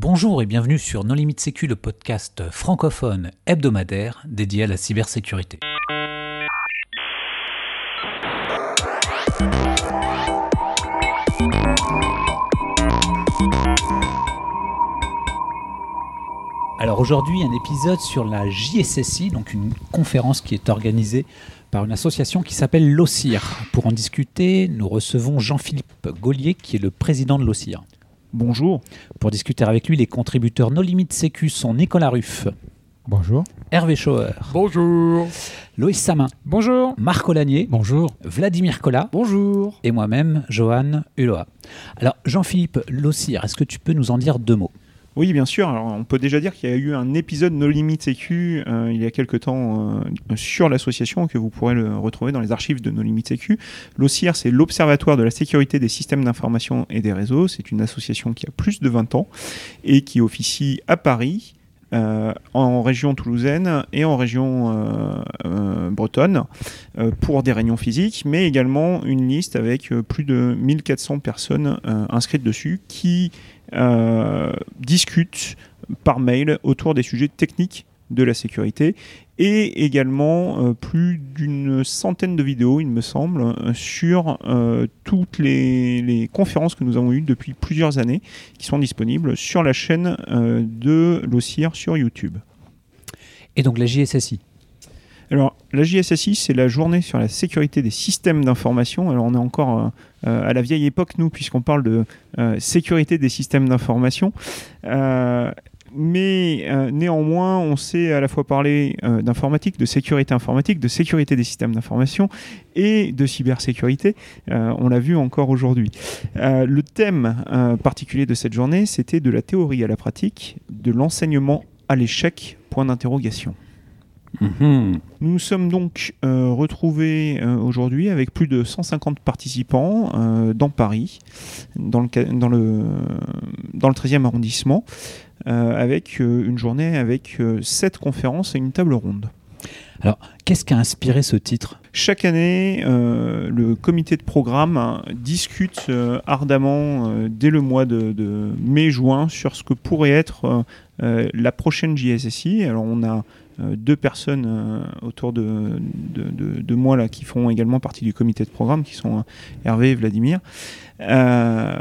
Bonjour et bienvenue sur Non Limite Sécu, le podcast francophone hebdomadaire dédié à la cybersécurité. Alors aujourd'hui, un épisode sur la JSSI, donc une conférence qui est organisée par une association qui s'appelle l'OCIR. Pour en discuter, nous recevons Jean-Philippe Gaulier, qui est le président de l'OCIR. Bonjour. Pour discuter avec lui, les contributeurs No Limite Sécu sont Nicolas Ruff, Bonjour. Hervé Schauer, Bonjour. Loïs Samin, Bonjour. Marc Olanier, Bonjour. Vladimir Collat Bonjour. et moi-même, Johan Uloa. Alors, Jean-Philippe l'OCIR, est-ce que tu peux nous en dire deux mots? Oui, bien sûr. On peut déjà dire qu'il y a eu un épisode No Limit Sécu euh, il y a quelques temps euh, sur l'association que vous pourrez le retrouver dans les archives de No Limit Sécu. L'OCIR, c'est l'Observatoire de la sécurité des systèmes d'information et des réseaux. C'est une association qui a plus de 20 ans et qui officie à Paris. euh, en région toulousaine et en région bretonne pour des réunions physiques, mais également une liste avec plus de 1400 personnes inscrites dessus qui discutent par mail autour des sujets techniques de la sécurité et également euh, plus d'une centaine de vidéos, il me semble, euh, sur euh, toutes les, conférences que nous avons eues depuis plusieurs années qui sont disponibles sur la chaîne euh, de l'OCIR sur YouTube. Et donc la JSSI Alors, la JSSI, c'est la journée sur la sécurité des systèmes d'information. Alors, on est encore euh, euh, à la vieille époque, nous, puisqu'on parle de euh, sécurité des systèmes d'information. Mais néanmoins, on sait à la fois parler d'informatique, de sécurité informatique, de sécurité des systèmes d'information et de cybersécurité. On l'a vu encore aujourd'hui. Le thème particulier de cette journée, c'était de la théorie à la pratique, de l'enseignement à l'échec, point d'interrogation. Mhm. Nous nous sommes donc euh, retrouvés euh, aujourd'hui avec plus de 150 participants euh, dans Paris, dans le, dans le, dans le 13e arrondissement, avec une journée avec 7 conférences et une table ronde. Qu'est-ce qui a inspiré ce titre? Chaque année, euh, le comité de programme hein, discute euh, ardemment euh, dès le mois de, de mai-juin sur ce que pourrait être la prochaine JSSI. Alors on a deux personnes euh, autour de, moi là, qui font également partie du comité de programme, qui sont euh, Hervé et Vladimir. Euh,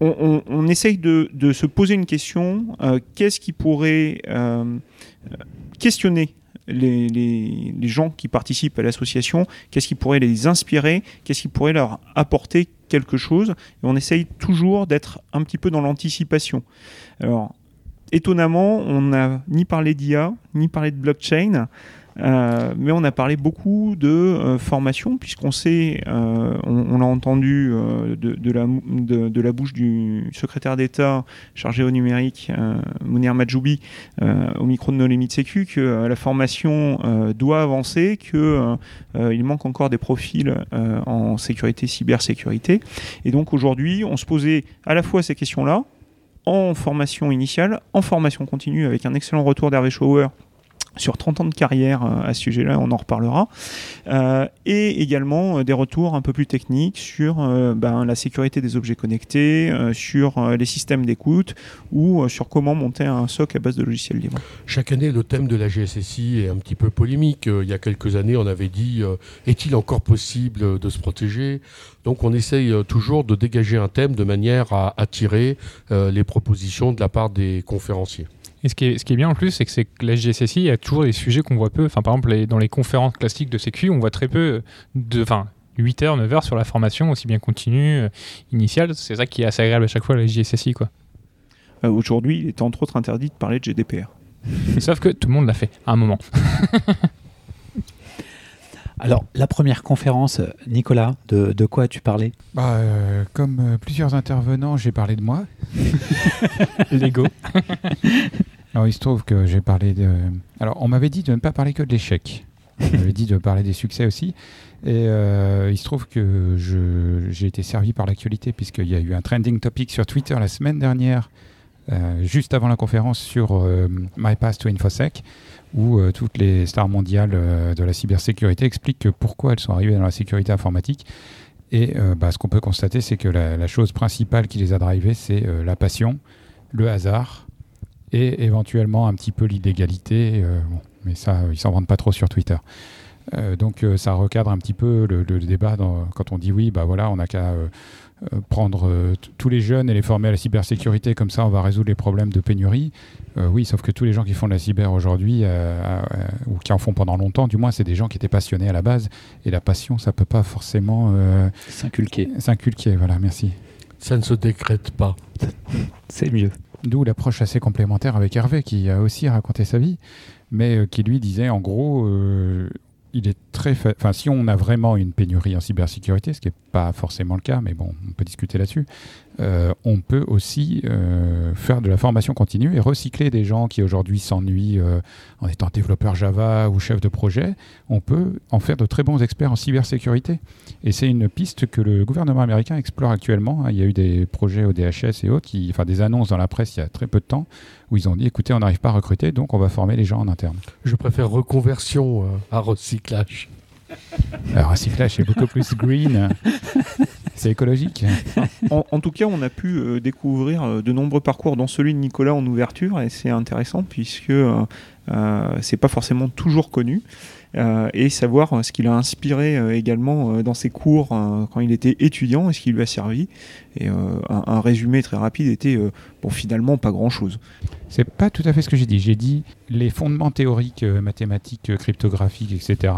on, essaye de, se poser une question, euh, qu'est-ce qui pourrait euh, euh, questionner les, gens qui participent à l'association, qu'est-ce qui pourrait les inspirer, qu'est-ce qui pourrait leur apporter quelque chose? On essaye toujours d'être un petit peu dans l'anticipation. Alors, étonnamment, on n'a ni parlé d'IA, ni parlé de blockchain. euh, mais on a parlé beaucoup de euh, formation, puisqu'on sait, euh, on, on l'a entendu de, la, bouche du secrétaire d'État chargé au numérique, Mounir Majoubi, au micro de No Limit Sécu, que la formation doit avancer, qu'il il manque encore des profils en sécurité, cybersécurité. Et donc aujourd'hui, on se posait à la fois ces questions-là, en formation initiale, en formation continue, avec un excellent retour d'Hervé Schauer sur 30 ans de carrière euh, à ce sujet-là, on en reparlera, Euh, et également euh, des retours un peu plus techniques sur ben, la sécurité des objets connectés, sur les systèmes d'écoute ou sur comment monter un SOC à base de logiciels libres. Chaque année, le thème de la GSSI est un petit peu polémique. Il y a quelques années, on avait dit est-il encore possible de se protéger? Donc, on essaye toujours de dégager un thème de manière à attirer les propositions de la part des conférenciers. Et ce qui, est, ce qui est bien en plus, c'est que, c'est que la JSSI, il y a toujours des sujets qu'on voit peu. Enfin, par exemple, les- dans les conférences classiques de Sécu, on voit très peu de. Enfin, 8 heures, 9 heures sur la formation, aussi bien continue, euh, initiale. C'est ça qui est assez agréable à chaque fois, la JSSI, quoi. Euh, Aujourd'hui, il est entre autres interdit de parler de GDPR. Sauf que tout le monde l'a fait à un moment. Alors, la première conférence, euh, Nicolas, de, de quoi as-tu parlé Bah, euh, comme euh, plusieurs intervenants, j'ai parlé de moi. Lego. Alors, il se trouve que j'ai parlé de. Alors, on m'avait dit de ne pas parler que de l'échec. On m'avait dit de parler des succès aussi. Et euh, il se trouve que je- j'ai été servi par l'actualité, puisqu'il y a eu un trending topic sur Twitter la semaine dernière, juste avant la conférence sur euh, My Path to InfoSec, où euh, toutes les stars mondiales euh, de la cybersécurité expliquent que pourquoi elles sont arrivées dans la sécurité informatique. Et euh, bah, ce qu'on peut constater, c'est que la, chose principale qui les a drivées, c'est euh, la passion le hasard et éventuellement un petit peu l'illégalité. euh, mais ça, ils s'en vendent pas trop sur Twitter. Euh, donc euh, ça recadre un petit peu le, débat quand on dit oui, bah voilà, on n'a qu'à euh, euh, prendre euh, tous les jeunes et les former à la cybersécurité, comme ça on va résoudre les problèmes de pénurie. Euh, oui, sauf que tous les gens qui font de la cyber aujourd'hui, euh, euh, ou qui en font pendant longtemps, du moins, c'est des gens qui étaient passionnés à la base. Et la passion, ça peut pas forcément euh, S'inculquer. s'inculquer. Voilà, merci. Ça ne se décrète pas. C'est mieux. D'où l'approche assez complémentaire avec Hervé, qui a aussi raconté sa vie, mais euh, qui lui disait en gros, euh, il est très. fa- Enfin, si on a vraiment une pénurie en cybersécurité, ce qui n'est pas forcément le cas, mais bon, on peut discuter là-dessus, euh, on peut aussi euh, faire de la formation continue et recycler des gens qui aujourd'hui s'ennuient euh, en étant développeur Java ou chef de projet. On peut en faire de très bons experts en cybersécurité. Et c'est une piste que le gouvernement américain explore actuellement. hein. Il y a eu des projets au DHS et autres, qui, enfin des annonces dans la presse il y a très peu de temps, où ils ont dit écoutez, on n'arrive pas à recruter, donc on va former les gens en interne. Je préfère reconversion à recyclage. Alors, recyclage, c'est beaucoup plus green. C'est écologique. En, en tout cas, on a pu euh, découvrir euh, de nombreux parcours, dont celui de Nicolas en ouverture, et c'est intéressant puisque euh, c'est pas forcément toujours connu. Euh, et savoir euh, ce qu'il a inspiré euh, également dans ses cours quand il était étudiant et ce qui lui a servi. Et un, un résumé très rapide était bon finalement pas grand chose. C'est pas tout à fait ce que j'ai dit. J'ai dit les fondements théoriques, mathématiques, cryptographiques, etc.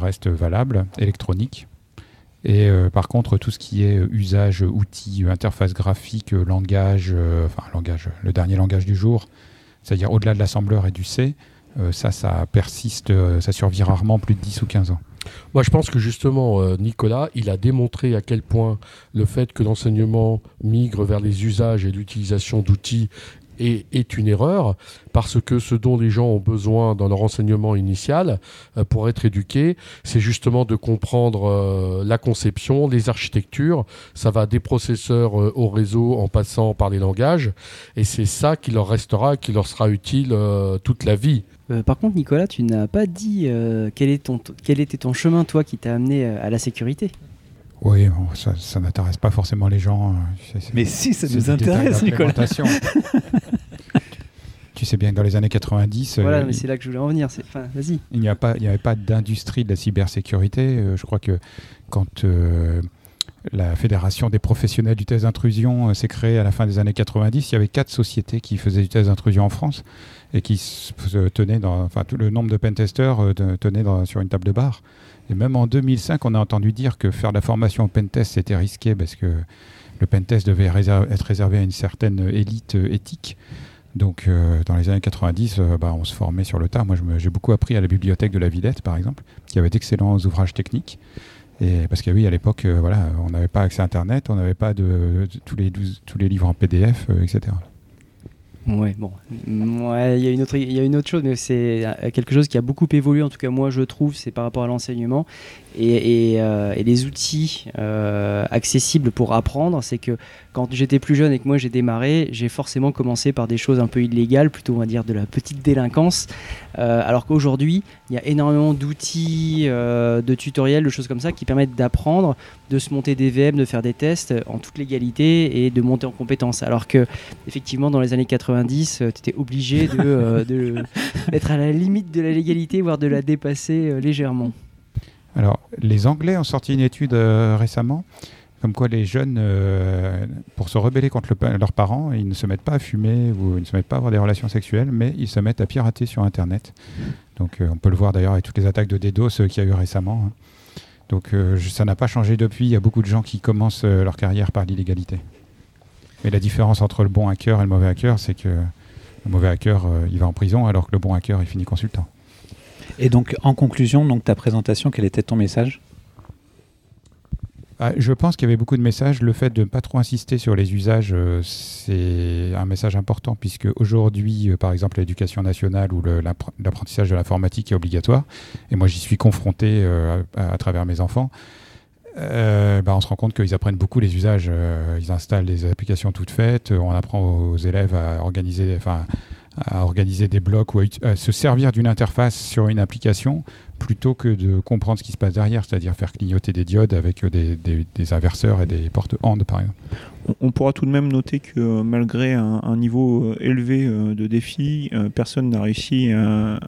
restent valables, électroniques. Et euh, par contre, tout ce qui est euh, usage, euh, outils, interface graphique, langage, enfin le dernier langage du jour, c'est-à-dire au-delà de l'assembleur et du C, ça, ça persiste, ça survit rarement plus de 10 ou 15 ans. Moi, je pense que justement, Nicolas, il a démontré à quel point le fait que l'enseignement migre vers les usages et l'utilisation d'outils est, est une erreur, parce que ce dont les gens ont besoin dans leur enseignement initial euh, pour être éduqués, c'est justement de comprendre euh, la conception, les architectures. Ça va des processeurs euh, au réseau en passant par les langages, et c'est ça qui leur restera, qui leur sera utile toute la vie. Par contre, Nicolas, tu n'as pas dit quel, quel était ton chemin, toi, qui t'a amené à la sécurité? Oui, bon, ça, ça n'intéresse pas forcément les gens. c'est- c'est- Mais si, ça nous intéresse, Nicolas. tu sais bien que dans les années 90, Voilà, euh, mais c'est là que je voulais en venir. c'est- Enfin, vas-y. Il n'y a pas, il n'y avait pas d'industrie de la cybersécurité. Euh, je crois que quand euh, la Fédération des professionnels du test d'intrusion euh, s'est créée à la fin des années 90, il y avait quatre sociétés qui faisaient du test d'intrusion en France et qui se se tenaient dans, enfin tout le nombre de pentesters euh, tenait sur une table de bar. Et même en 2005, on a entendu dire que faire de la formation au pentest c'était risqué parce que le pentest devait être réservé à une certaine élite euh, éthique. Donc, euh, dans les années 90, euh, bah, on se formait sur le tas. Moi, j'ai beaucoup appris à la bibliothèque de la Villette, par exemple, qui avait d'excellents ouvrages techniques. Et parce que oui, à l'époque, euh, voilà, on n'avait pas accès à Internet, on n'avait pas tous, les 12 tous les livres en PDF, euh, etc. Ouais, bon. Il y a une autre, y a une autre chose, mais c'est euh, quelque chose qui a beaucoup évolué. En tout cas, moi, je trouve, c'est par rapport à l'enseignement et, et, euh, et les outils euh, accessibles pour apprendre. C'est que quand j'étais plus jeune et que moi j'ai démarré, j'ai forcément commencé par des choses un peu illégales, plutôt on va dire de la petite délinquance. Euh, alors qu'aujourd'hui, il y a énormément d'outils, de tutoriels, de choses comme ça qui permettent d'apprendre, de se monter des VM, de faire des tests en toute légalité et de monter en compétences. Alors que effectivement, dans les années 90, tu étais obligé de, euh, de- d'être à la limite de la légalité, voire de la dépasser légèrement. Alors, les Anglais ont sorti une étude euh, récemment, comme quoi les jeunes, euh, pour se rebeller contre leurs parents, ils ne se mettent pas à fumer ou ils ne se mettent pas à avoir des relations sexuelles, mais ils se mettent à pirater sur Internet. Donc, euh, on peut le voir d'ailleurs avec toutes les attaques de DDoS qu'il y a eu récemment. hein. Donc, ça n'a pas changé depuis. Il y a beaucoup de gens qui commencent leur carrière par l'illégalité. Mais la différence entre le bon hacker et le mauvais hacker, c'est que le mauvais hacker, il va en prison, alors que le bon hacker, il finit consultant. Et donc, en conclusion, donc ta présentation, quel était ton message? Ah, je pense qu'il y avait beaucoup de messages. Le fait de ne pas trop insister sur les usages, euh, c'est un message important puisque aujourd'hui, euh, par exemple, l'éducation nationale ou l'apprentissage de l'informatique est obligatoire. Et moi, j'y suis confronté euh, à, travers mes enfants. Bah, on se rend compte qu'ils apprennent beaucoup les usages. Ils installent des applications toutes faites. On apprend aux élèves à organiser, à organiser des blocs ou à, se servir d'une interface sur une application plutôt que de comprendre ce qui se passe derrière, c'est-à-dire faire clignoter des diodes avec des, des, inverseurs et des portes hand par exemple. On, pourra tout de même noter que malgré un, niveau élevé de défis, personne n'a réussi à,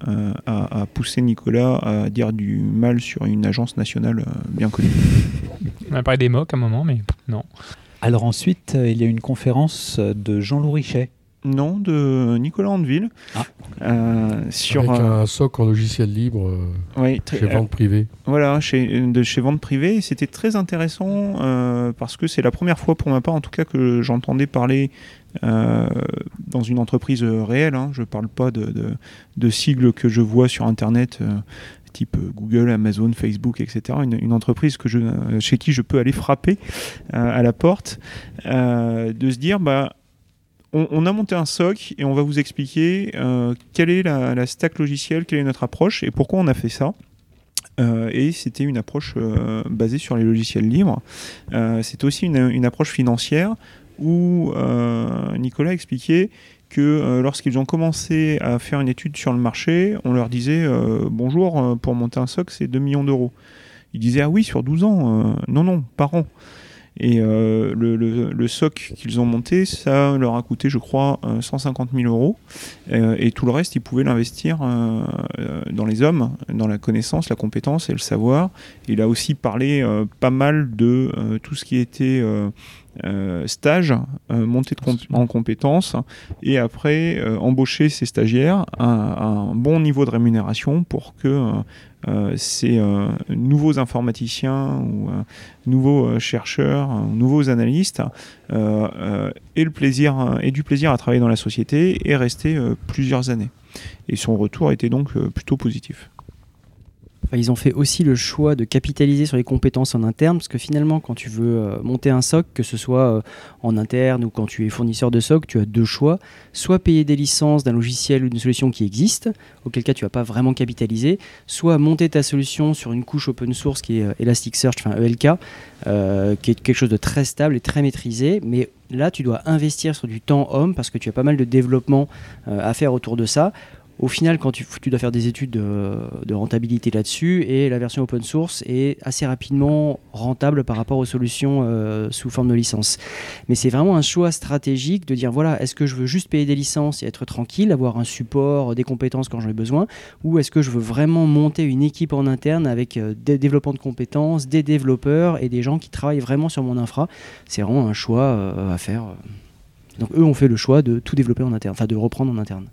à, pousser Nicolas à dire du mal sur une agence nationale bien connue. On a parlé des mocs à un moment, mais non. Alors ensuite, il y a une conférence de Jean-Loup Richet non, de Nicolas Andeville. Ah. Euh, sur Avec un SOC en logiciel libre euh, chez Vente Privée. Voilà, chez, de chez Vente Privée. C'était très intéressant euh, parce que c'est la première fois pour ma part, en tout cas, que j'entendais parler dans une entreprise réelle. Hein. Je ne parle pas de, de, sigles que je vois sur Internet type Google, Amazon, Facebook, etc. Une, entreprise que je, chez qui je peux aller frapper à la porte, de se dire, bah, on, a monté un SOC et on va vous expliquer euh, quelle est la, stack logicielle, quelle est notre approche et pourquoi on a fait ça. Euh, et c'était une approche euh, basée sur les logiciels libres. c'était aussi une, approche financière où Nicolas expliquait que lorsqu'ils ont commencé à faire une étude sur le marché, on leur disait bonjour, pour monter un SOC, c'est 2 millions d'euros. Ils disaient ah oui, sur 12 ans, non, non, par an. Et euh, le, SOC qu'ils ont monté, ça leur a coûté, je crois, 150 000 euros. Euh, et tout le reste, ils pouvaient l'investir euh, dans les hommes, dans la connaissance, la compétence et le savoir. Il a aussi parlé pas mal de tout ce qui était stage, montée en compétences, et après embaucher ces stagiaires à, un bon niveau de rémunération pour que euh, ces euh, nouveaux informaticiens ou euh, nouveaux chercheurs, nouveaux analystes aient, le plaisir, et du plaisir à travailler dans la société et rester plusieurs années. Et son retour était donc plutôt positif ils ont fait aussi le choix de capitaliser sur les compétences en interne, parce que finalement, quand tu veux euh, monter un SOC, que ce soit euh, en interne ou quand tu es fournisseur de SOC, tu as deux choix. Soit payer des licences d'un logiciel ou d'une solution qui existe, auquel cas tu vas pas vraiment capitaliser, soit monter ta solution sur une couche open source qui est euh, Elasticsearch, enfin ELK, qui est quelque chose de très stable et très maîtrisé, mais là tu dois investir sur du temps homme parce que tu as pas mal de développement à faire autour de ça au final, quand tu, dois faire des études de, rentabilité là-dessus, et la version open source est assez rapidement rentable par rapport aux solutions euh, sous forme de licence. Mais c'est vraiment un choix stratégique de dire voilà, est-ce que je veux juste payer des licences et être tranquille, avoir un support, des compétences quand j'en ai besoin, ou est-ce que je veux vraiment monter une équipe en interne avec euh, des développements de compétences, des développeurs et des gens qui travaillent vraiment sur mon infra? C'est vraiment un choix euh, à faire. Donc eux ont fait le choix de tout développer en interne, enfin de reprendre en interne.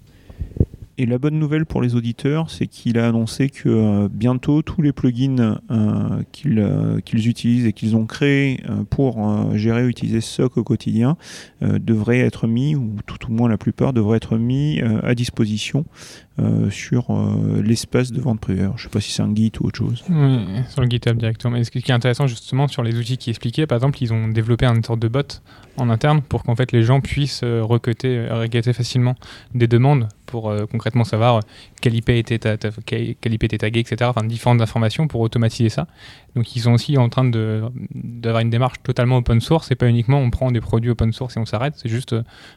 Et la bonne nouvelle pour les auditeurs, c'est qu'il a annoncé que euh, bientôt tous les plugins euh, euh, qu'ils utilisent et qu'ils ont créés pour gérer et utiliser SOC au quotidien devraient être mis, ou tout au moins la plupart devraient être mis à disposition sur l'espace de vente privée. je ne sais pas si c'est un Git ou autre chose. Oui, sur le GitHub directement. Mais ce qui est intéressant justement sur les outils qui expliquaient, par exemple, ils ont développé une sorte de bot en interne pour qu'en fait les gens puissent requêter, facilement des demandes pour concrètement savoir quel IP était, quel IP était tagué, etc. Enfin, différentes informations pour automatiser ça. Donc, ils sont aussi en train d'avoir une démarche totalement open source et pas uniquement on prend des produits open source et on s'arrête. C'est juste,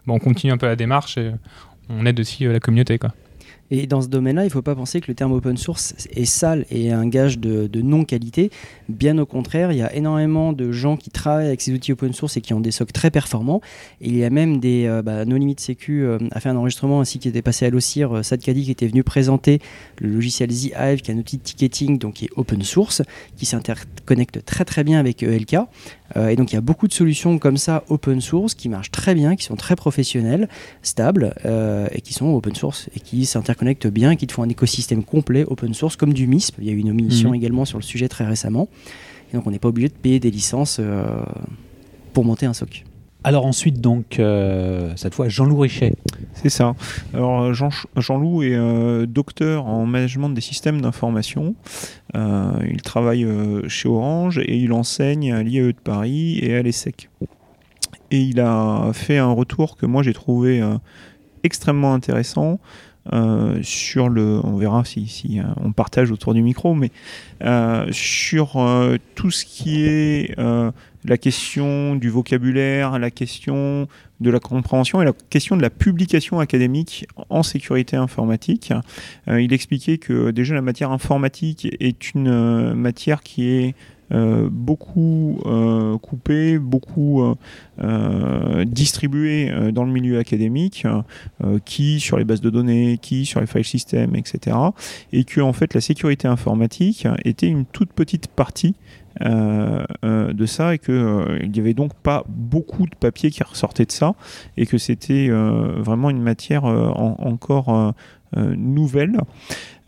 bon, on continue un peu la démarche et on aide aussi la communauté. Quoi. Et dans ce domaine-là, il ne faut pas penser que le terme open source est sale et un gage de, non-qualité. Bien au contraire, il y a énormément de gens qui travaillent avec ces outils open source et qui ont des socs très performants. Il y a même des. Euh, bah, no Sécu euh, a fait un enregistrement ainsi qui était passé à l'OCIR. Euh, Sad Kadi qui était venu présenter le logiciel ZHive, qui est un outil de ticketing donc qui est open source, qui s'interconnecte très très bien avec ELK. Euh, et donc il y a beaucoup de solutions comme ça open source qui marchent très bien, qui sont très professionnelles, stables euh, et qui sont open source et qui s'interconnectent bien, qui te font un écosystème complet open source comme du MISP. Il y a eu une mission mhm. également sur le sujet très récemment. Et donc on n'est pas obligé de payer des licences euh, pour monter un SOC. Alors ensuite, donc, euh, cette fois, Jean-Loup Richet. C'est ça. Alors Jean, Jean-Loup est euh, docteur en management des systèmes d'information. Euh, il travaille chez Orange et il enseigne à l'IAE de Paris et à l'ESSEC. Et il a fait un retour que moi j'ai trouvé extrêmement intéressant. sur le, on verra si on partage autour du micro, mais sur tout ce qui est la question du vocabulaire, la question de la compréhension et la question de la publication académique en sécurité informatique. Euh, il expliquait que déjà la matière informatique est une euh, matière qui est euh, beaucoup euh, coupé, beaucoup euh, distribué dans le milieu académique, qui sur les bases de données, qui sur les file systems, etc. Et que en fait la sécurité informatique était une toute petite partie de ça et qu'il n'y avait donc pas beaucoup de papier qui ressortait de ça et que c'était vraiment une matière encore nouvelle.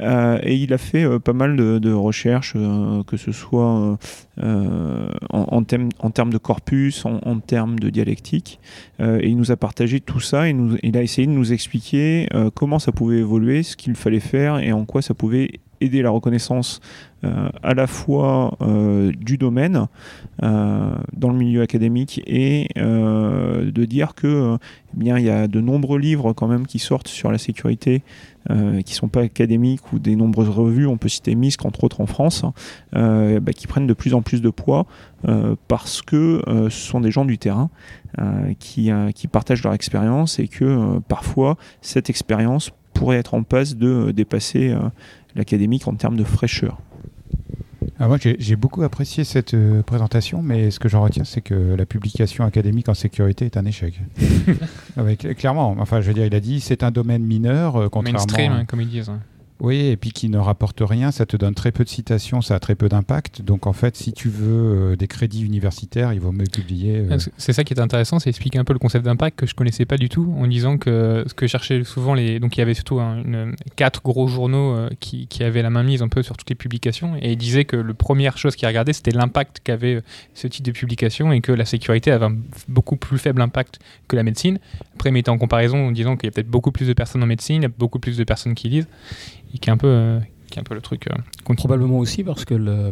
Euh, et il a fait euh, pas mal de, recherches, euh, que ce soit en, termes de corpus, en, termes de dialectique. et il nous a partagé tout ça et il a essayé de nous expliquer comment ça pouvait évoluer, ce qu'il fallait faire et en quoi ça pouvait aider la reconnaissance à la fois du domaine dans le milieu académique et de dire que eh bien il y a de nombreux livres quand même qui sortent sur la sécurité euh, qui sont pas académiques ou des nombreuses revues, on peut citer MISC entre autres en France, euh, bah, qui prennent de plus en plus de poids euh, parce que ce sont des gens du terrain qui, qui, partagent leur expérience et que parfois cette expérience pourrait être en passe de dépasser l'académique en termes de fraîcheur. Ah, moi, j'ai beaucoup apprécié cette euh, présentation, mais ce que j'en retiens, c'est que la publication académique en sécurité est un échec. Ah clairement, enfin, je veux dire, il a dit c'est un domaine mineur, euh, contrairement. Mainstream, hein, comme ils disent. Oui, et puis qui ne rapporte rien, ça te donne très peu de citations, ça a très peu d'impact. Donc en fait, si tu veux euh, des crédits universitaires, il vaut mieux publier. Euh, c'est ça qui est intéressant, c'est expliquer un peu le concept d'impact que je connaissais pas du tout, en disant que ce que cherchaient souvent les. Donc il y avait surtout quatre gros journaux euh, qui, qui, avaient la main mise un peu sur toutes les publications, et ils disaient que la première chose qu'ils regardaient, c'était l'impact qu'avait ce type de publication, et que la sécurité avait un beaucoup plus faible impact que la médecine. Après, ils mettaient en comparaison en disant qu'il y a peut-être beaucoup plus de personnes en médecine, il y a beaucoup plus de personnes qui lisent qui est un peu, euh, qui est un peu le truc. Euh, Probablement aussi parce que le,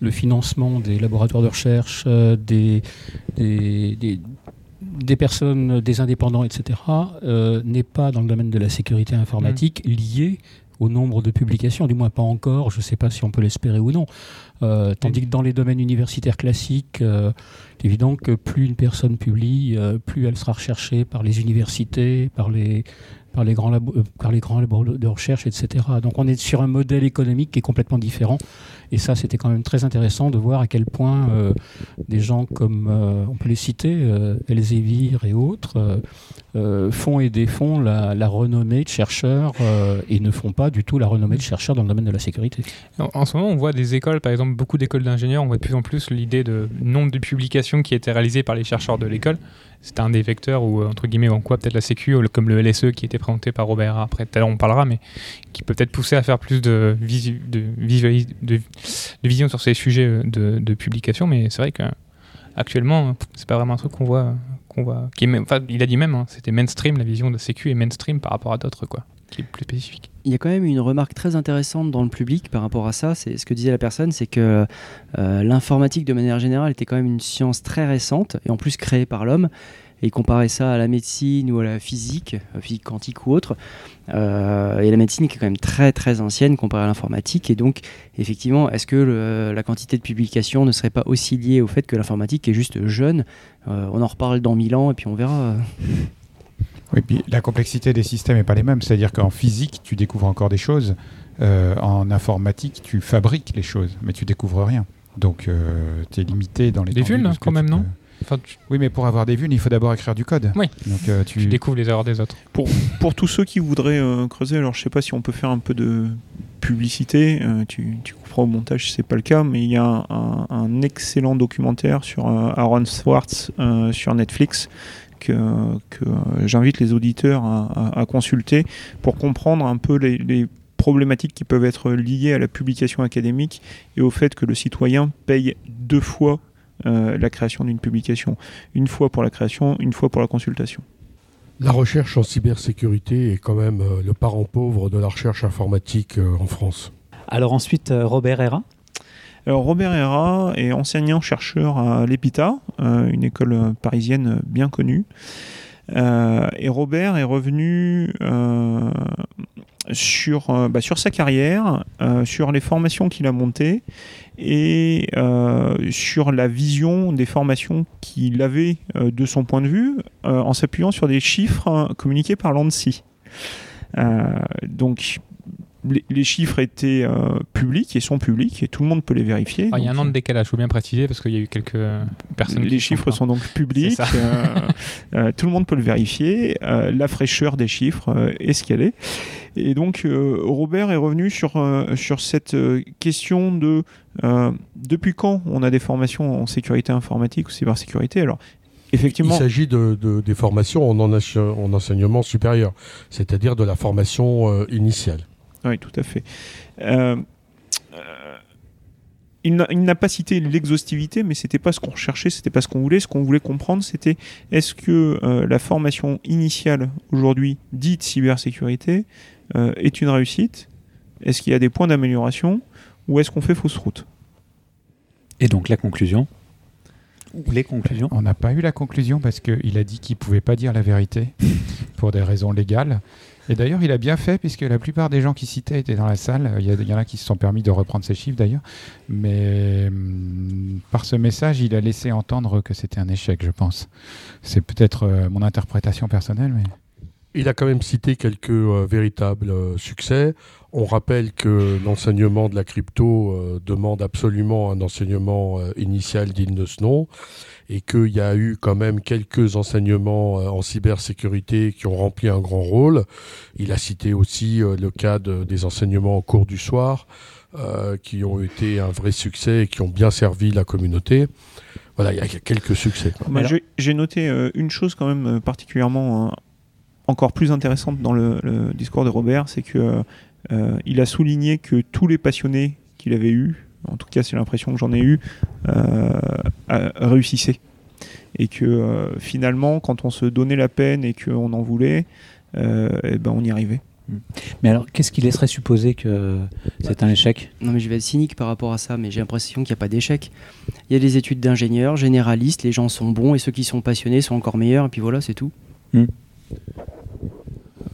le financement des laboratoires de recherche, euh, des, des, des, personnes, des indépendants, etc., n'est pas dans le domaine de la sécurité informatique mm. lié au nombre de publications, du moins pas encore, je ne sais pas si on peut l'espérer ou non. tandis que dans les domaines universitaires classiques, c'est évident que plus une personne publie, plus elle sera recherchée par les universités, par les, par les grands, labos, euh, par les grands labos de recherche, etc. Donc on est sur un modèle économique qui est complètement différent. Et ça, c'était quand même très intéressant de voir à quel point euh, des gens comme, euh, on peut les citer, Elsevier et autres, font et défont la, la, renommée de chercheurs et ne font pas du tout la renommée de chercheurs dans le domaine de la sécurité. En, ce moment, on voit des écoles, par exemple, beaucoup d'écoles d'ingénieurs, on voit de plus en plus l'idée de nombre de publications qui étaient réalisées par les chercheurs de l'école c'était un des vecteurs ou entre guillemets en quoi peut-être la Sécu comme le LSE qui était présenté par Robert après tout à l'heure on parlera mais qui peut peut-être pousser à faire plus de, de, de, vision sur ces sujets euh, de, publication mais c'est vrai que actuellement c'est pas vraiment un truc qu'on voit qu'on voit qui enfin, il a dit même hein, c'était mainstream la vision de Sécu est mainstream par rapport à d'autres quoi qui est plus spécifique. Il y a quand même une remarque très intéressante dans le public par rapport à ça. C'est ce que disait la personne, c'est que euh, l'informatique de manière générale était quand même une science très récente et en plus créée par l'homme et comparer ça à la médecine ou à la physique, euh, physique quantique ou autre. Euh, et la médecine est quand même très très ancienne comparée à l'informatique. Et donc, effectivement, est-ce que la quantité de publications ne serait pas aussi liée au fait que l'informatique est juste jeune? On en reparle dans mille ans et puis on verra. Oui, puis la complexité des systèmes n'est pas les mêmes. C'est-à-dire qu'en physique, tu découvres encore des choses. en informatique, tu fabriques les choses, mais tu découvres rien. Donc, tu es limité dans les. Des vulnes, quand même, non oui, mais pour avoir des vues, il faut d'abord écrire du code. Oui. Donc, euh, tu... découvres les erreurs des autres. Pour, pour tous ceux qui voudraient euh, creuser, alors je sais pas si on peut faire un peu de publicité, euh, tu, tu couperas au montage si c'est pas le cas, mais il y a un, excellent documentaire sur Aaron Swartz sur Netflix que, que j'invite les auditeurs à, consulter pour comprendre un peu les, les problématiques qui peuvent être liées à la publication académique et au fait que le citoyen paye deux fois euh, la création d'une publication. Une fois pour la création, une fois pour la consultation. La recherche en cybersécurité est quand même euh, le parent pauvre de la recherche informatique euh, en France. Alors ensuite, Robert Herra Robert Herra est enseignant-chercheur à l'EPITA, une école parisienne bien connue. et Robert est revenu sur, euh, bah, sur sa carrière, euh, sur les formations qu'il a montées et euh, sur la vision des formations qu'il avait euh, de son point de vue euh, en s'appuyant sur des chiffres hein, communiqués par l'ANSI. Euh, donc les, les chiffres étaient euh, publics et sont publics et tout le monde peut les vérifier. Ah, il y a un an de décalage, il faut bien préciser, parce qu'il y a eu quelques personnes. les qui chiffres sont donc publics, euh, euh, tout le monde peut le vérifier, euh, la fraîcheur des chiffres euh, est ce qu'elle est. Et donc euh, Robert est revenu sur, euh, sur cette euh, question de euh, depuis quand on a des formations en sécurité informatique ou cybersécurité? Alors Il effectivement, s'agit de, de- des formations en, en- en enseignement supérieur, c'est-à-dire de la formation euh, initiale. Oui, tout à fait. Euh, euh, il n'a- pas cité l'exhaustivité, mais c'était pas ce qu'on recherchait, c'était pas ce qu'on voulait. Ce qu'on voulait comprendre, c'était est-ce que euh, la formation initiale aujourd'hui dite cybersécurité euh, est une réussite? Est-ce qu'il y a des points d'amélioration? Ou est-ce qu'on fait fausse route? Et donc la conclusion? Ou les conclusions? On n'a pas eu la conclusion parce qu'il a dit qu'il pouvait pas dire la vérité pour des raisons légales. Et d'ailleurs, il a bien fait puisque la plupart des gens qui citaient étaient dans la salle. Il y, a- en a qui se sont permis de reprendre ces chiffres d'ailleurs. Mais hum, par ce message, il a laissé entendre que c'était un échec, je pense. C'est peut-être euh, mon interprétation personnelle, mais Il a quand même cité quelques euh, véritables euh, succès. On rappelle que l'enseignement de la crypto euh, demande absolument un enseignement euh, initial digne de ce nom et qu'il y a eu quand même quelques enseignements euh, en cybersécurité qui ont rempli un grand rôle. Il a cité aussi euh, le cas de- des enseignements en cours du soir euh, qui ont été un vrai succès et qui ont bien servi la communauté. Voilà, il y a quelques succès. j'ai- noté euh, une chose quand même euh, particulièrement euh, encore plus intéressante dans le, le discours de Robert, c'est que euh, il a souligné que tous les passionnés qu'il avait eus, en tout cas c'est l'impression que j'en ai eu, euh, réussissaient. Et que euh, finalement, quand on se donnait la peine et qu'on en voulait, euh, eh ben on y arrivait. Mais alors, qu'est-ce qui laisserait supposer que c'est un échec? Non, mais je vais être cynique par rapport à ça, mais j'ai l'impression qu'il n'y a pas d'échec. Il y a des études d'ingénieurs, généralistes, les gens sont bons et ceux qui sont passionnés sont encore meilleurs, et puis voilà, c'est tout.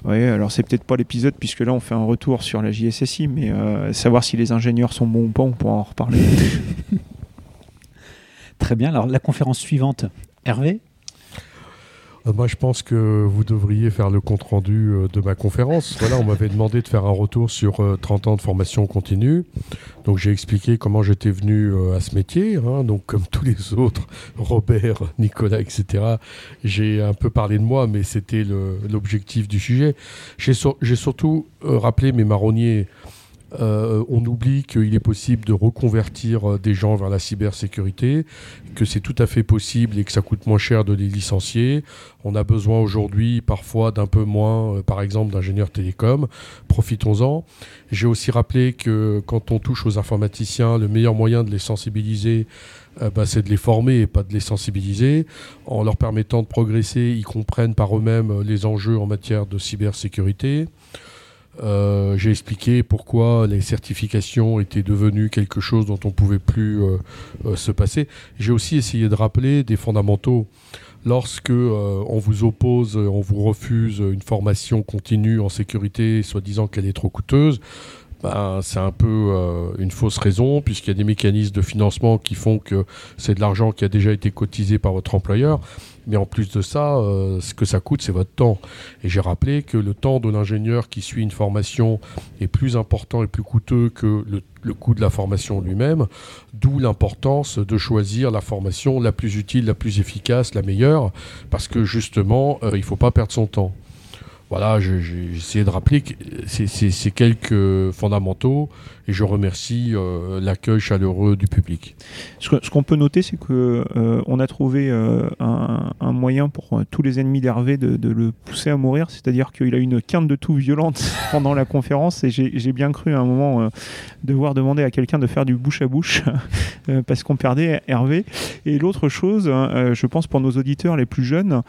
Ouais, alors c'est peut-être pas l'épisode puisque là on fait un retour sur la JSSI, mais euh, savoir si les ingénieurs sont bons ou pas, on pourra en reparler. Très bien. Alors, la conférence suivante, Hervé? Moi, je pense que vous devriez faire le compte-rendu euh, de ma conférence. Voilà, on m'avait demandé de faire un retour sur euh, 30 ans de formation continue. Donc, j'ai expliqué comment j'étais venu euh, à ce métier. hein. Donc, comme tous les autres, Robert, Nicolas, etc., j'ai un peu parlé de moi, mais c'était l'objectif du sujet. J'ai sur- j'ai surtout euh, rappelé mes marronniers. Euh, on oublie qu'il est possible de reconvertir euh, des gens vers la cybersécurité, que c'est tout à fait possible et que ça coûte moins cher de les licencier. On a besoin aujourd'hui parfois d'un peu moins, euh, par exemple, d'ingénieurs télécoms. Profitons-en. J'ai aussi rappelé que quand on touche aux informaticiens, le meilleur moyen de les sensibiliser, bah, c'est de les former et pas de les sensibiliser. En leur permettant de progresser, ils comprennent par eux-mêmes les enjeux en matière de cybersécurité. Euh, j'ai expliqué pourquoi les certifications étaient devenues quelque chose dont on ne pouvait plus euh, euh, se passer. J'ai aussi essayé de rappeler des fondamentaux. Lorsque euh, on vous oppose, on vous refuse une formation continue en sécurité, soi-disant qu'elle est trop coûteuse, ben, c'est un peu euh, une fausse raison, puisqu'il y a des mécanismes de financement qui font que c'est de l'argent qui a déjà été cotisé par votre employeur. Mais en plus de ça, euh, ce que ça coûte, c'est votre temps. Et j'ai rappelé que le temps de l'ingénieur qui suit une formation est plus important et plus coûteux que le, le coût de la formation lui-même, d'où l'importance de choisir la formation la plus utile, la plus efficace, la meilleure, parce que justement, euh, il ne faut pas perdre son temps. Voilà, j'ai essayé de rappeler c'est quelques fondamentaux et je remercie euh, l'accueil chaleureux du public. Ce qu'on peut noter, c'est que euh, a trouvé euh, un, moyen pour tous les ennemis d'Hervé de, le pousser à mourir, c'est-à-dire qu'il a eu une quinte de tout violente pendant la conférence et j'ai bien cru à un moment devoir demander à quelqu'un de faire du bouche à bouche parce qu'on perdait Hervé. Et l'autre chose, hein, je pense pour nos auditeurs les plus jeunes,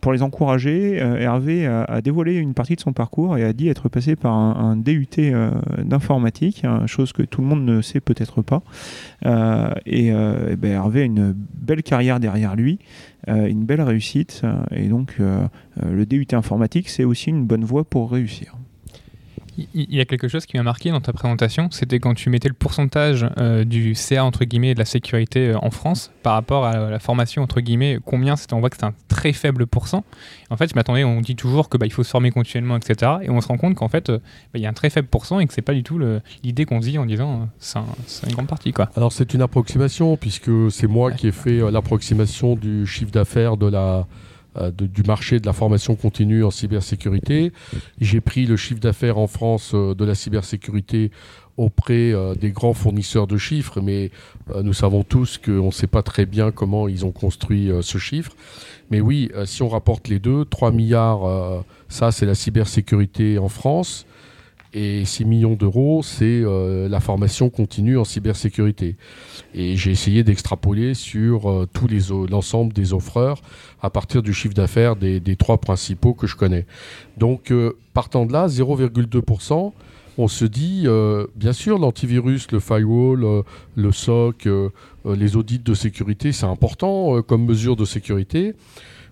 pour les encourager, euh, A, dévoilé une partie de son parcours et a dit être passé par un, DUT euh, d'informatique, hein, chose que tout le monde ne sait peut-être pas. Euh, et, euh, eh ben, Hervé a une belle carrière derrière lui, une belle réussite. et donc, le DUT informatique, c'est aussi une bonne voie pour réussir. Il y a quelque chose qui m'a marqué dans ta présentation, c'était quand tu mettais le pourcentage euh, du CA entre guillemets de la sécurité euh, en France par rapport à la formation entre guillemets, combien c'était On voit que c'est un très faible pourcent. En fait, je m'attendais, on dit toujours que bah, il faut se former continuellement, etc. Et on se rend compte qu'en fait, euh, bah, il y a un très faible pourcent et que c'est pas du tout l'idée qu'on se dit en disant c'est une grande partie quoi. Alors c'est une approximation puisque c'est moi qui ai fait l'approximation du chiffre d'affaires de la euh, du marché de la formation continue en cybersécurité. J'ai pris le chiffre d'affaires en France euh, de la cybersécurité auprès euh, des grands fournisseurs de chiffres, mais nous savons tous qu'on ne sait pas très bien comment ils ont construit ce chiffre. Mais oui, si on rapporte les deux, 3 milliards, ça c'est la cybersécurité en France et 6 millions d'euros, c'est euh, la formation continue en cybersécurité. Et j'ai essayé d'extrapoler sur euh, tous les l'ensemble des offreurs à partir du chiffre d'affaires des, trois principaux que je connais. Donc, euh, partant de là, 0,2%, on se dit, bien sûr, l'antivirus, le firewall, le SOC, les audits de sécurité, c'est important comme mesure de sécurité.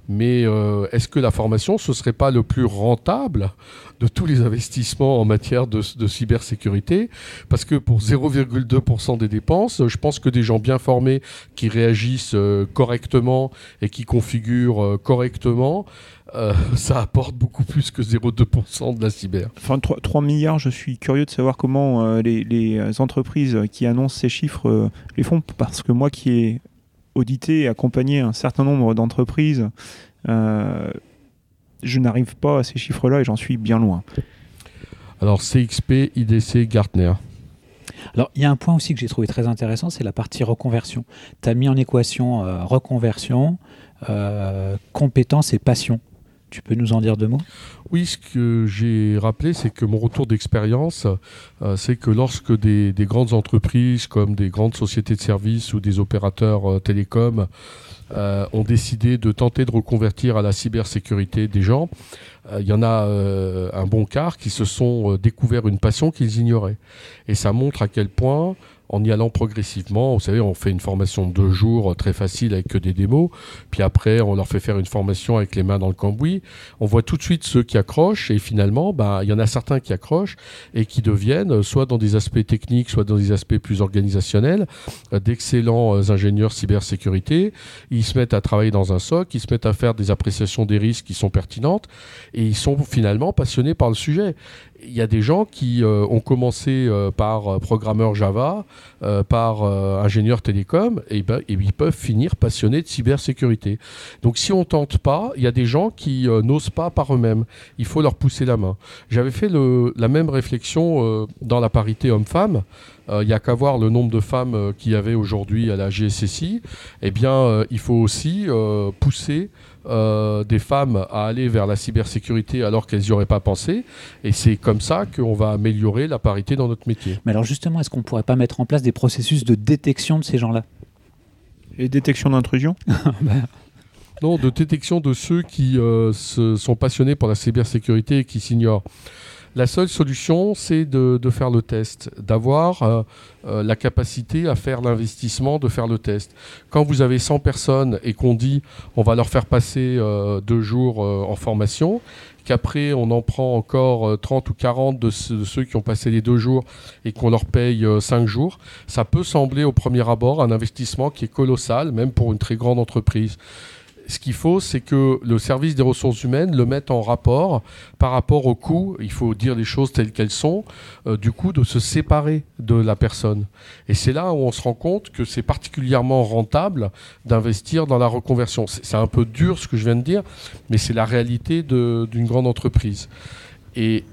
Mais euh, est-ce que la formation, ce serait pas le plus rentable de tous les investissements en matière de, cybersécurité? Parce que pour 0,2% des dépenses, je pense que des gens bien formés qui réagissent euh, correctement et qui configurent euh, correctement, ça apporte beaucoup plus que 0,2% de la cyber. Enfin, 3, milliards, je suis curieux de savoir comment les, les, entreprises qui annoncent ces chiffres les font, parce que moi qui ai audité et accompagné un certain nombre d'entreprises. Euh, je n'arrive pas à ces chiffres-là et j'en suis bien loin. Alors CXP, IDC, Gartner. Alors, il y a un point aussi que j'ai trouvé très intéressant, c'est la partie reconversion. Tu as mis en équation euh, reconversion, euh, compétences et passion. Tu peux nous en dire deux mots? Oui, ce que j'ai rappelé, c'est que mon retour d'expérience, euh, c'est que lorsque des, grandes entreprises comme des grandes sociétés de services ou des opérateurs euh, télécoms euh, ont décidé de tenter de reconvertir à la cybersécurité des gens, il y en a un bon quart qui se sont découvert une passion qu'ils ignoraient. Et ça montre à quel point en y allant progressivement. Vous savez, on fait une formation de deux jours euh, très facile avec que des démos. Puis après, on leur fait faire une formation avec les mains dans le cambouis. On voit tout de suite ceux qui accrochent et finalement, bah, il y en a certains qui accrochent et qui deviennent, euh, soit dans des aspects techniques, soit dans des aspects plus organisationnels, euh, d'excellents ingénieurs cybersécurité. Ils se mettent à travailler dans un SOC, ils se mettent à faire des appréciations des risques qui sont pertinentes et ils sont finalement passionnés par le sujet il y a des gens qui euh, ont commencé euh, par euh, programmeur Java, par ingénieur télécom, et, ben, et, ils peuvent finir passionnés de cybersécurité. Donc si on tente pas, il y a des gens qui n'osent pas par eux-mêmes. Il faut leur pousser la main. J'avais fait la même réflexion dans la parité homme-femme. Il n'y a qu'à voir le nombre de femmes qu'il y avait aujourd'hui à la GSSI. Eh bien, il faut aussi pousser euh, des femmes à aller vers la cybersécurité alors qu'elles n'y auraient pas pensé. Et c'est comme ça qu'on va améliorer la parité dans notre métier. Mais alors justement, est-ce qu'on ne pourrait pas mettre en place des processus de détection de ces gens-là? Et détection d'intrusion? Bah. Non, de détection de ceux qui euh, sont passionnés pour la cybersécurité et qui s'ignorent. La seule solution, c'est de, faire le test, d'avoir euh, euh, la capacité à faire l'investissement, de faire le test. Quand vous avez 100 personnes et qu'on dit on va leur faire passer euh, deux jours en formation, qu'après on en prend encore 30 ou 40 de, ceux qui ont passé les deux jours et qu'on leur paye 5 jours, ça peut sembler au premier abord un investissement qui est colossal, même pour une très grande entreprise ce qu'il faut, c'est que le service des ressources humaines le mette en rapport par rapport au coût, il faut dire les choses telles qu'elles sont, euh, du coup de se séparer de la personne. Et c'est là où on se rend compte que c'est particulièrement rentable d'investir dans la reconversion. C'est un peu dur ce que je viens de dire, mais c'est la réalité d'une grande entreprise. Et,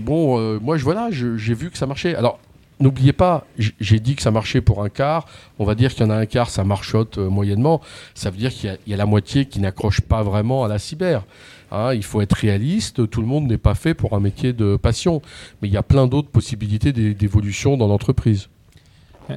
bon, euh, moi, je, voilà, j'ai vu que ça marchait. Alors, N'oubliez pas, j'ai dit que ça marchait pour un quart. On va dire qu'il y en a un quart, ça marchote euh, moyennement. Ça veut dire qu'il y, a la moitié qui n'accroche pas vraiment à la cyber. Hein, il faut être réaliste. Tout le monde n'est pas fait pour un métier de passion. Mais il y a plein d'autres possibilités d'évolution dans l'entreprise.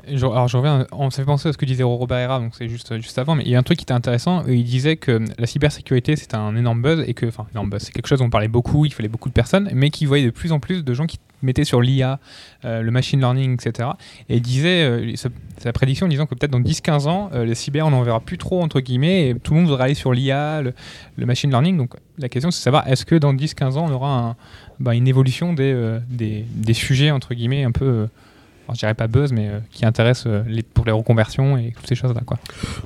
Je, alors je reviens, on s'est fait penser à ce que disait Robert Herrera, donc c'est juste, juste avant, mais il y a un truc qui était intéressant, il disait que la cybersécurité c'était un énorme buzz, et que, enfin, énorme buzz, c'est quelque chose dont on parlait beaucoup, il fallait beaucoup de personnes, mais qu'il voyait de plus en plus de gens qui mettaient sur l'IA, euh, le machine learning, etc. Et il disait, euh, sa, prédiction disant que peut-être dans 10-15 ans, euh, les cyber, on n'en verra plus trop, entre guillemets, et tout le monde voudra aller sur l'IA, le, machine learning. Donc la question c'est de savoir, est-ce que dans 10-15 ans, on aura bah, une évolution euh, des, des, sujets, entre guillemets, un peu alors, je dirais pas buzz, mais euh, qui intéresse euh, pour les reconversions et toutes ces choses-là.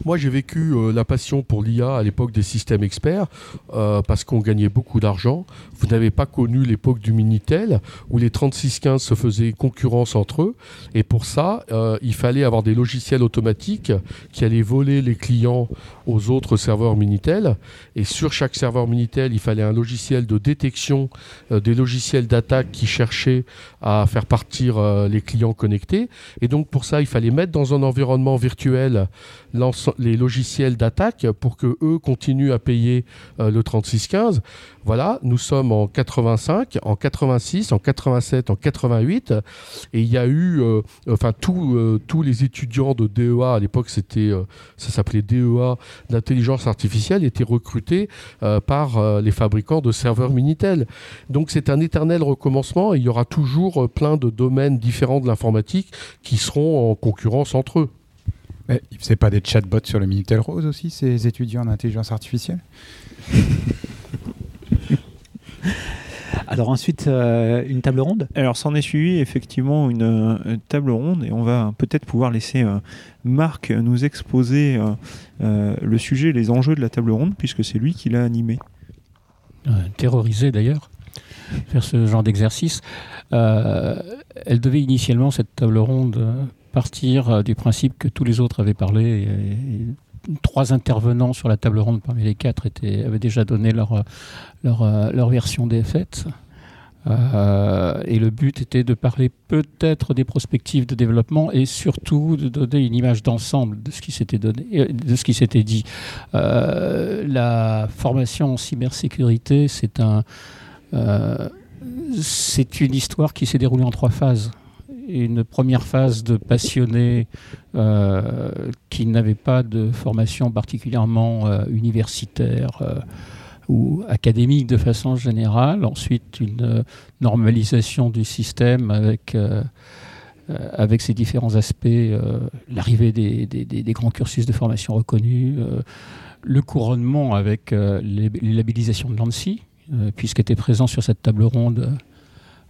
Moi, j'ai vécu euh, la passion pour l'IA à l'époque des systèmes experts, parce qu'on gagnait beaucoup d'argent. Vous n'avez pas connu l'époque du Minitel, où les 3615 se faisaient concurrence entre eux. Et pour ça, il fallait avoir des logiciels automatiques qui allaient voler les clients aux autres serveurs Minitel. Et sur chaque serveur Minitel, il fallait un logiciel de détection des logiciels d'attaque qui cherchaient à faire partir les clients connectés. Et donc pour ça, il fallait mettre dans un environnement virtuel les logiciels d'attaque pour que eux continuent à payer euh, le 3615. Voilà, nous sommes en 85, en 86, en 87, en 88, et il y a eu, euh, enfin tous euh, tous les étudiants de DEA à l'époque, c'était, ça s'appelait DEA d'intelligence artificielle, étaient recrutés par les fabricants de serveurs Minitel. Donc c'est un éternel recommencement. Et il y aura toujours plein de domaines différents de l'informatique qui seront en concurrence entre eux. Mais c'est pas des chatbots sur le Minitel Rose aussi, ces étudiants en intelligence artificielle? Alors ensuite, euh, une table ronde? Alors s'en est suivi effectivement une, une, table ronde et on va peut-être pouvoir laisser euh, Marc nous exposer euh, le sujet, les enjeux de la table ronde, puisque c'est lui qui l'a animé. terrorisé d'ailleurs, faire ce genre d'exercice. elle devait initialement, cette table ronde, partir du principe que tous les autres avaient parlé. Trois intervenants sur la table ronde parmi les quatre étaient, avaient déjà donné leur, leur, leur version des faits. Euh, et le but était de parler peut-être des prospectives de développement et surtout de donner une image d'ensemble de ce qui s'était donné, de ce qui s'était dit. Euh, la formation en cybersécurité, c'est un, euh, c'est une histoire qui s'est déroulée en trois phases une première phase de passionnés euh, qui n'avaient pas de formation particulièrement euh, universitaire euh, ou académique de façon générale. Ensuite, une normalisation du système avec, avec ses différents aspects, l'arrivée des, grands cursus de formation reconnus, le couronnement avec les, labellisations de l'ANSI, puisqu'était présent sur cette table ronde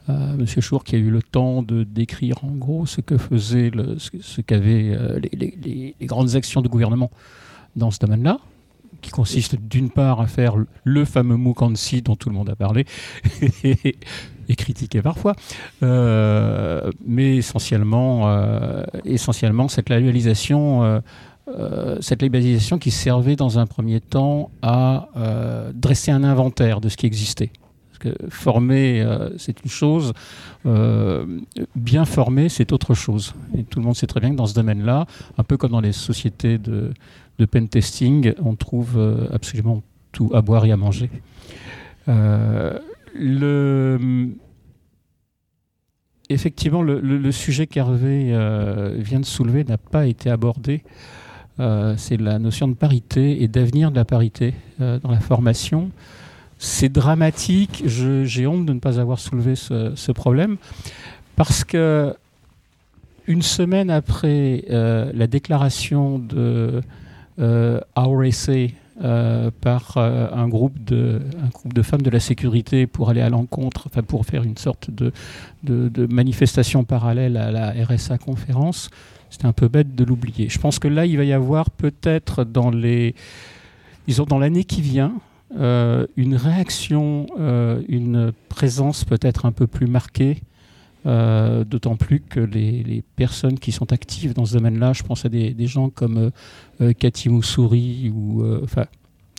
euh, Monsieur Chour qui a eu le temps de décrire en gros ce que faisaient ce, qu'avaient euh, les, grandes actions de gouvernement dans ce domaine-là, qui consiste d'une part à faire le fameux MOOC ANSI dont tout le monde a parlé et, critiqué parfois, euh, mais essentiellement, euh, essentiellement cette labellisation. Euh, cette labellisation qui servait dans un premier temps à dresser un inventaire de ce qui existait que former, euh, c'est une chose, euh, bien former, c'est autre chose. Et tout le monde sait très bien que dans ce domaine-là, un peu comme dans les sociétés de, de pen testing, on trouve euh, absolument tout à boire et à manger. Euh, effectivement, le, sujet qu'Hervé euh, vient de soulever n'a pas été abordé. C'est la notion de parité et d'avenir de la parité dans la formation. C'est dramatique. J'ai honte de ne pas avoir soulevé ce, problème parce que une semaine après euh, la déclaration de euh, euh, par euh, un, groupe de, femmes de la sécurité pour aller à l'encontre, pour faire une sorte de, de, manifestation parallèle à la RSA conférence, c'était un peu bête de l'oublier. Je pense que là, il va y avoir peut-être dans les, disons dans l'année qui vient, euh, une réaction, euh, une présence peut-être un peu plus marquée, euh, d'autant plus que les, personnes qui sont actives dans ce domaine-là, je pense à des, gens comme Cathy Moussouri ou enfin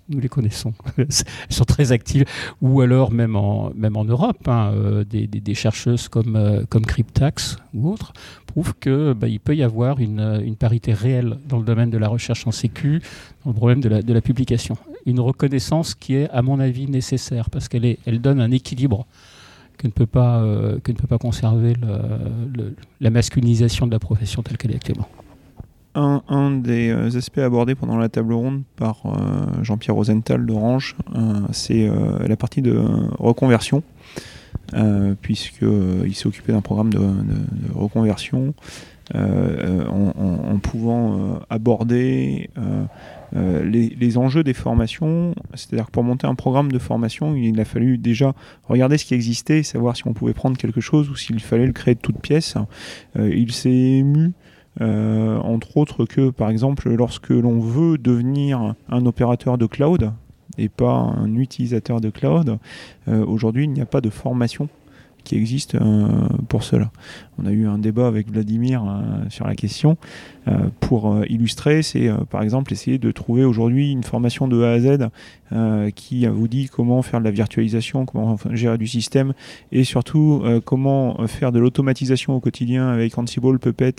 nous les connaissons, elles sont très actives, ou alors même en, Europe, hein, euh, des, chercheuses comme, euh, comme Cryptax ou autres, prouvent qu'il bah, peut y avoir une, parité réelle dans le domaine de la recherche en sécu, dans le problème de la, publication. Une reconnaissance qui est, à mon avis, nécessaire, parce qu'elle elle donne un équilibre que ne peut pas, que ne peut pas conserver la masculinisation de la profession telle qu'elle est actuellement. Un, des aspects abordés pendant la table ronde par Jean-Pierre Rosenthal d'Orange, c'est la partie de reconversion. puisqu'il s'est occupé d'un programme de, reconversion en, pouvant aborder euh, les, enjeux des formations, c'est-à-dire que pour monter un programme de formation, il a fallu déjà regarder ce qui existait, savoir si on pouvait prendre quelque chose ou s'il fallait le créer de toutes pièces. Euh, il s'est ému, euh, entre autres, que par exemple, lorsque l'on veut devenir un opérateur de cloud et pas un utilisateur de cloud, aujourd'hui, il n'y a pas de formation qui existe euh, pour cela. On a eu un débat avec Vladimir euh, sur la question. Euh, pour illustrer, c'est par exemple essayer de trouver aujourd'hui une formation de A à Z qui vous dit comment faire de la virtualisation, comment gérer du système et surtout comment faire de l'automatisation au quotidien avec Ansible, Puppet,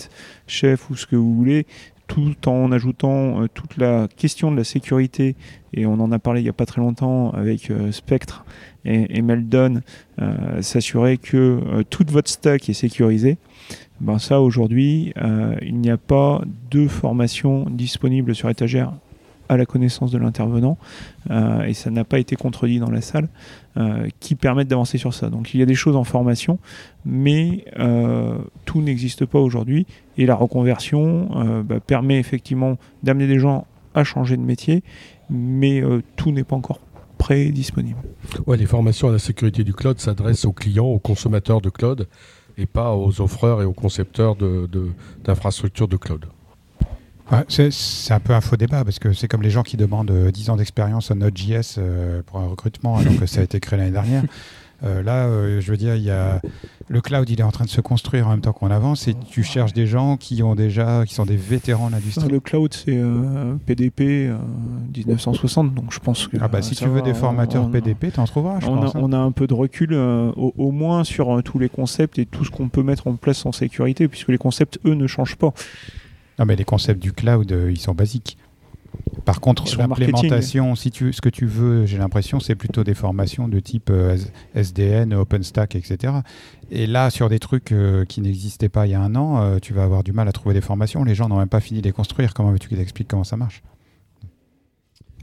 Chef ou ce que vous voulez tout en ajoutant toute la question de la sécurité, et on en a parlé il n'y a pas très longtemps avec Spectre, et, Meldon euh, s'assurer que euh, toute votre stack est sécurisée. Ben ça aujourd'hui, euh, il n'y a pas de formation disponible sur étagère à la connaissance de l'intervenant, et ça n'a pas été contredit dans la salle, qui permettent d'avancer sur ça. Donc il y a des choses en formation, mais tout n'existe pas aujourd'hui, et la reconversion bah, permet effectivement d'amener des gens à changer de métier, mais tout n'est pas encore prêt disponible. Ouais, les formations à la sécurité du cloud s'adressent aux clients, aux consommateurs de cloud et pas aux offreurs et aux concepteurs d'infrastructures de, cloud. C'est un peu un faux débat parce que c'est comme les gens qui demandent 10 euh, ans d'expérience en Node.js euh, pour un recrutement alors que ça a été créé l'année dernière. Euh, là, euh, je veux dire, il y a le cloud, il est en train de se construire en même temps qu'on avance, et tu cherches des gens qui ont déjà, qui sont des vétérans de l'industrie. Le cloud, c'est PDP 1960, donc je pense que. Ah bah si tu veux des formateurs PDP, tu en trouveras. Je on, pense, a, on, a, un peu de recul, au, moins sur tous les concepts et tout ce qu'on peut mettre en place en sécurité, puisque les concepts, eux, ne changent pas. Non, mais les concepts du cloud, ils sont basiques. Par contre, l'implémentation, si tu, ce que tu veux, j'ai l'impression, c'est plutôt des formations de type euh, SDN, OpenStack, etc. Et là, sur des trucs euh, qui n'existaient pas il y a un an, euh, tu vas avoir du mal à trouver des formations. Les gens n'ont même pas fini de les construire. Comment veux-tu qu'ils expliquent comment ça marche?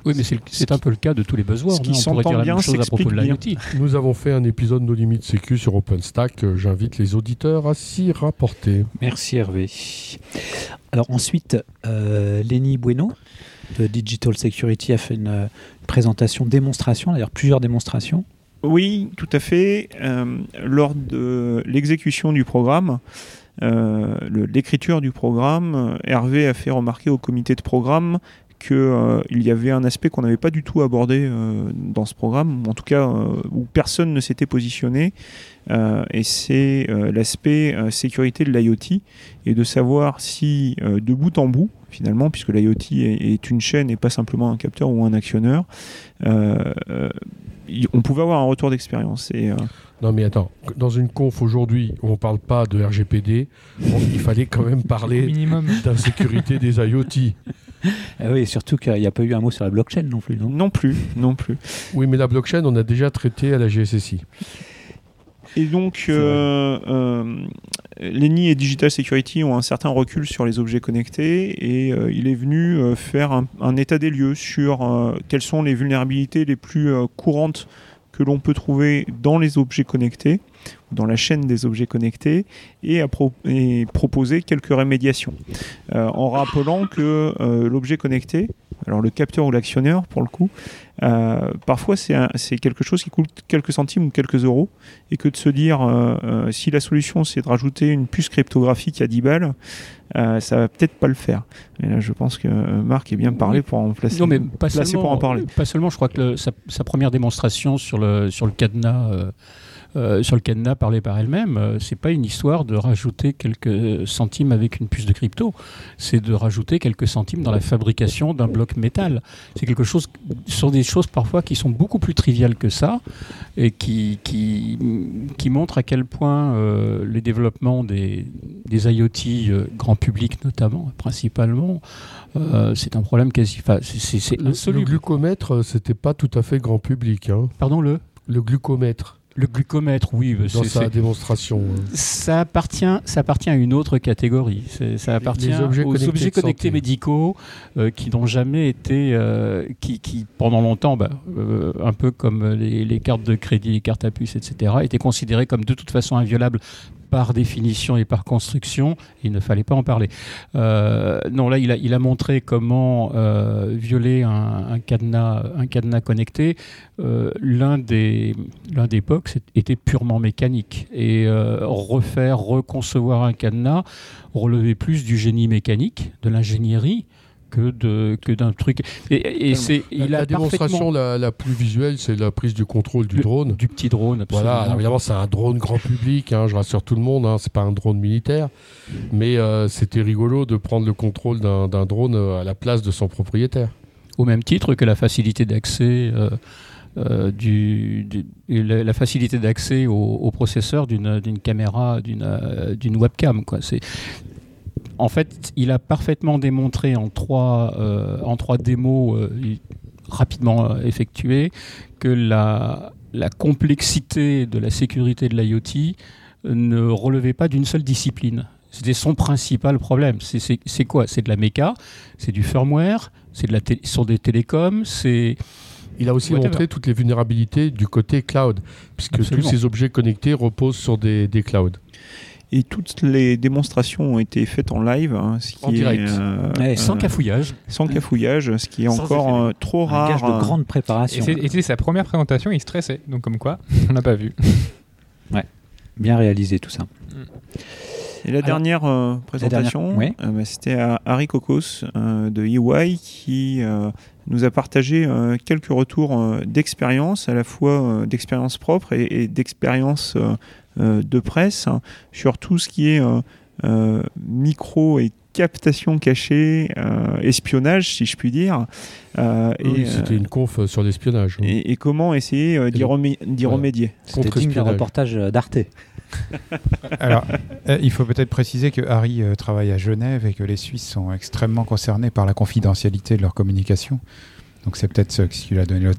Oui, mais c'est un peu le cas de tous les buzzwords. Ce qui on pourrait dire la même chose à propos de l'IoT. Nous avons fait un épisode No Limit Sécu sur OpenStack. J'invite les auditeurs à s'y rapporter. Merci Hervé. Alors ensuite, Lenny Bueno, de Digital Security a fait une présentation démonstration, d'ailleurs plusieurs démonstrations. Oui, tout à fait. Euh, lors de l'exécution du programme, euh, l'écriture du programme, Hervé a fait remarquer au comité de programme qu'il euh, y avait un aspect qu'on n'avait pas du tout abordé dans ce programme, en tout cas où personne ne s'était positionné, et c'est l'aspect sécurité de l'IoT, et de savoir si de bout en bout, finalement, puisque l'IoT est, une chaîne et pas simplement un capteur ou un actionneur, euh, euh, on pouvait avoir un retour d'expérience. Et, euh, Non mais attends, dans une conf aujourd'hui où on parle pas de RGPD, il fallait quand même parler d'insécurité des IoT. Ah oui, surtout qu'il n'y a pas eu un mot sur la blockchain non plus. Non, non plus, non plus. Oui, mais la blockchain, on a déjà traité à la GSSI. Et donc, euh, euh, Lenny et Digital Security ont un certain recul sur les objets connectés et euh, il est venu euh, faire un, un, état des lieux sur quelles sont les vulnérabilités les plus courantes que l'on peut trouver dans les objets connectés, dans la chaîne des objets connectés, et, à proposer quelques rémédiations. Euh, en rappelant que euh, l'objet connecté, alors le capteur ou l'actionneur pour le coup, euh, parfois c'est quelque chose qui coûte quelques centimes ou quelques euros, et que de se dire si la solution c'est de rajouter une puce cryptographique à 10 balles, ça va peut-être pas le faire. Et là, je pense que Marc est bien parlé pour en placer. Non, mais pas seulement, pour en parler. Pas seulement, je crois que sa, sa, première démonstration sur le, sur le cadenas euh, sur le cadenas parlé par elle-même, euh, c'est pas une histoire de rajouter quelques centimes avec une puce de crypto, c'est de rajouter quelques centimes dans la fabrication d'un bloc métal. C'est quelque chose, ce sont des choses parfois qui sont beaucoup plus triviales que ça et qui, qui, qui montrent à quel point euh, les développements des, des IoT grand public notamment, principalement, c'est un problème quasi. c'est, le, le, glucomètre, c'était pas tout à fait grand public. Hein. Pardon le? Le glucomètre Le glucomètre, oui. dans sa démonstration. hein. ça appartient, ça appartient à une autre catégorie. Ça appartient les objets aux connectés objets connectés médicaux euh, qui n'ont jamais été, euh, qui, qui, pendant longtemps, bah, euh, un peu comme les, les cartes de crédit, les cartes à puce, etc., étaient considérés comme de toute façon inviolables par définition et par construction. Il ne fallait pas en parler. Euh, non, là, il a, montré comment euh, violer un, cadenas, un cadenas connecté. Euh, l'un des l'un POC était purement mécanique et refaire, reconcevoir un cadenas relevait plus du génie mécanique, de l'ingénierie que de que d'un truc. Et, et c'est La, il la a démonstration parfaitement- la, la plus visuelle, c'est la prise du contrôle du le- drone. du petit drone. Absolument. Voilà, alors évidemment c'est un drone grand public, hein, je rassure tout le monde, hein, c'est pas un drone militaire, mais euh, c'était rigolo de prendre le contrôle d'un drone euh, à la place de son propriétaire. au même titre que la facilité d'accès euh, euh, du, du- la, facilité d'accès au, au processeur d'une caméra, d'une euh, d'une webcam. Quoi. En fait, il a parfaitement démontré en trois, euh, en trois démos euh, rapidement euh, effectuées que la, la complexité de la sécurité de l'IoT ne relevait pas d'une seule discipline. C'était son principal problème. C'est- quoi? C'est de la méca, c'est du firmware, c'est de la sur des télécoms, c'est Il a aussi Whatever. montré toutes les vulnérabilités du côté cloud, puisque Absolument. tous ces objets connectés reposent sur des, des clouds. Et toutes les démonstrations ont été faites en live, hein, ce qui En est, direct. euh, Ouais, sans euh, cafouillage. sans cafouillage, ce qui est Sans encore euh, trop Un rare. gage de grande préparation. et c'était sa première présentation, il stressait. Donc comme quoi, on n'a pas vu. Bien réalisé tout ça. Et la Alors, dernière euh, présentation, euh, bah, c'était à Harry Kokos euh, de EY qui euh, nous a partagé euh, quelques retours euh, d'expérience, à la fois euh, d'expérience propre et, et d'expérience de presse hein, sur tout ce qui est euh, euh, micro et captation cachée, euh, espionnage si je puis dire. Euh, Oui, et, C'était euh, une conf euh, sur l'espionnage. et, et comment essayer euh, d'y remé- Voilà. remédier. C'était Contre-espionnage. reportage d'Arte. Alors, euh, il faut peut-être préciser que Harry euh, travaille à Genève et que les Suisses sont extrêmement concernés par la confidentialité de leur communication. Donc c'est peut-être ce qui lui a donné